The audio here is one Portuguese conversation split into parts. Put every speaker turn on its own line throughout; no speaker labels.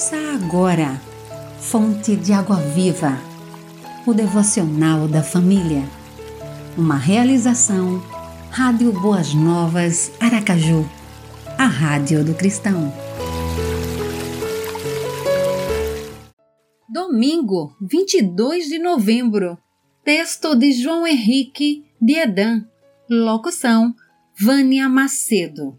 Ouça agora, Fonte de Água Viva, o devocional da família. Uma realização, Rádio Boas Novas, Aracaju, a Rádio do Cristão. Domingo, 22 de novembro. Texto de João Henrique de Edan. Locução: Vânia Macedo.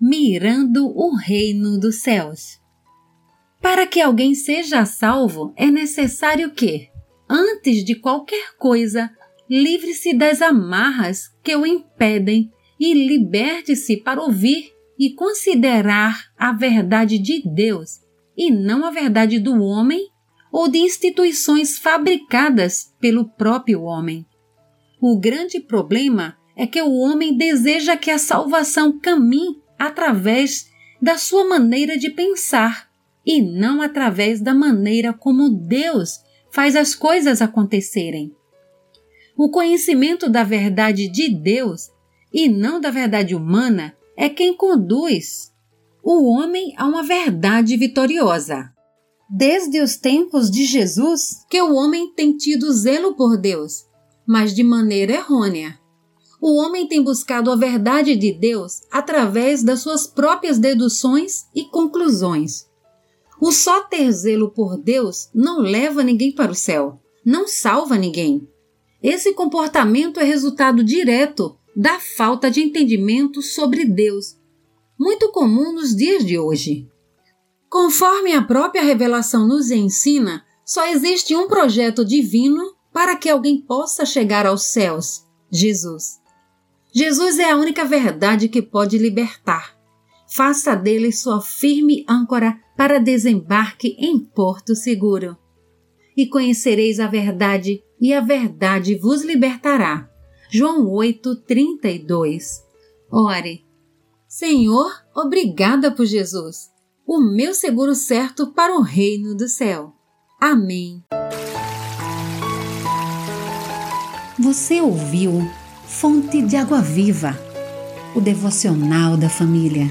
Mirando o Reino dos Céus. Para que alguém seja salvo, é necessário que, antes de qualquer coisa, livre-se das amarras que o impedem e liberte-se para ouvir e considerar a verdade de Deus e não a verdade do homem ou de instituições fabricadas pelo próprio homem. O grande problema é que o homem deseja que a salvação caminhe através da sua maneira de pensar e não através da maneira como Deus faz as coisas acontecerem. O conhecimento da verdade de Deus e não da verdade humana é quem conduz o homem a uma verdade vitoriosa. Desde os tempos de Jesus que o homem tem tido zelo por Deus, mas de maneira errônea. O homem tem buscado a verdade de Deus através das suas próprias deduções e conclusões. O só ter zelo por Deus não leva ninguém para o céu, não salva ninguém. Esse comportamento é resultado direto da falta de entendimento sobre Deus, muito comum nos dias de hoje. Conforme a própria revelação nos ensina, só existe um projeto divino para que alguém possa chegar aos céus: Jesus. Jesus é a única verdade que pode libertar. Faça dele sua firme âncora para desembarque em porto seguro. E conhecereis a verdade, e a verdade vos libertará. João 8, 32. Ore. Senhor, obrigada por Jesus, o meu seguro certo para o reino do céu. Amém. Você ouviu Fonte de Água Viva, o devocional da família